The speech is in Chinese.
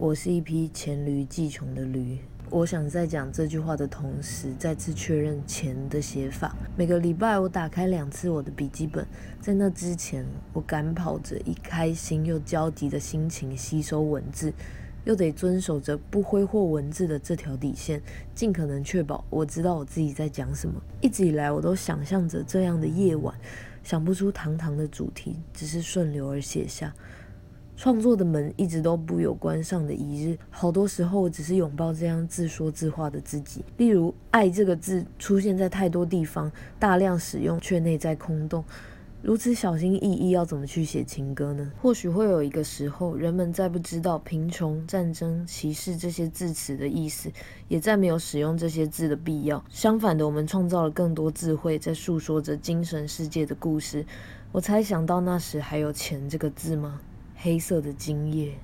我是一匹黔驴技穷的驴。我想在讲这句话的同时，再次确认“钱”的写法。每个礼拜，我打开两次我的笔记本，在那之前，我赶跑着以开心又焦急的心情吸收文字，又得遵守着不挥霍文字的这条底线，尽可能确保我知道我自己在讲什么。一直以来，我都想象着这样的夜晚，想不出堂堂的主题，只是顺流而写下。创作的门一直都不有关上的一日，好多时候只是拥抱这样自说自话的自己。例如，“爱”这个字出现在太多地方，大量使用却内在空洞。如此小心翼翼，要怎么去写情歌呢？或许会有一个时候，人们再不知道贫穷、战争、歧视这些字词的意思，也再没有使用这些字的必要。相反的，我们创造了更多智慧，在诉说着精神世界的故事。我猜想到那时还有“钱”这个字吗？黑色的精液。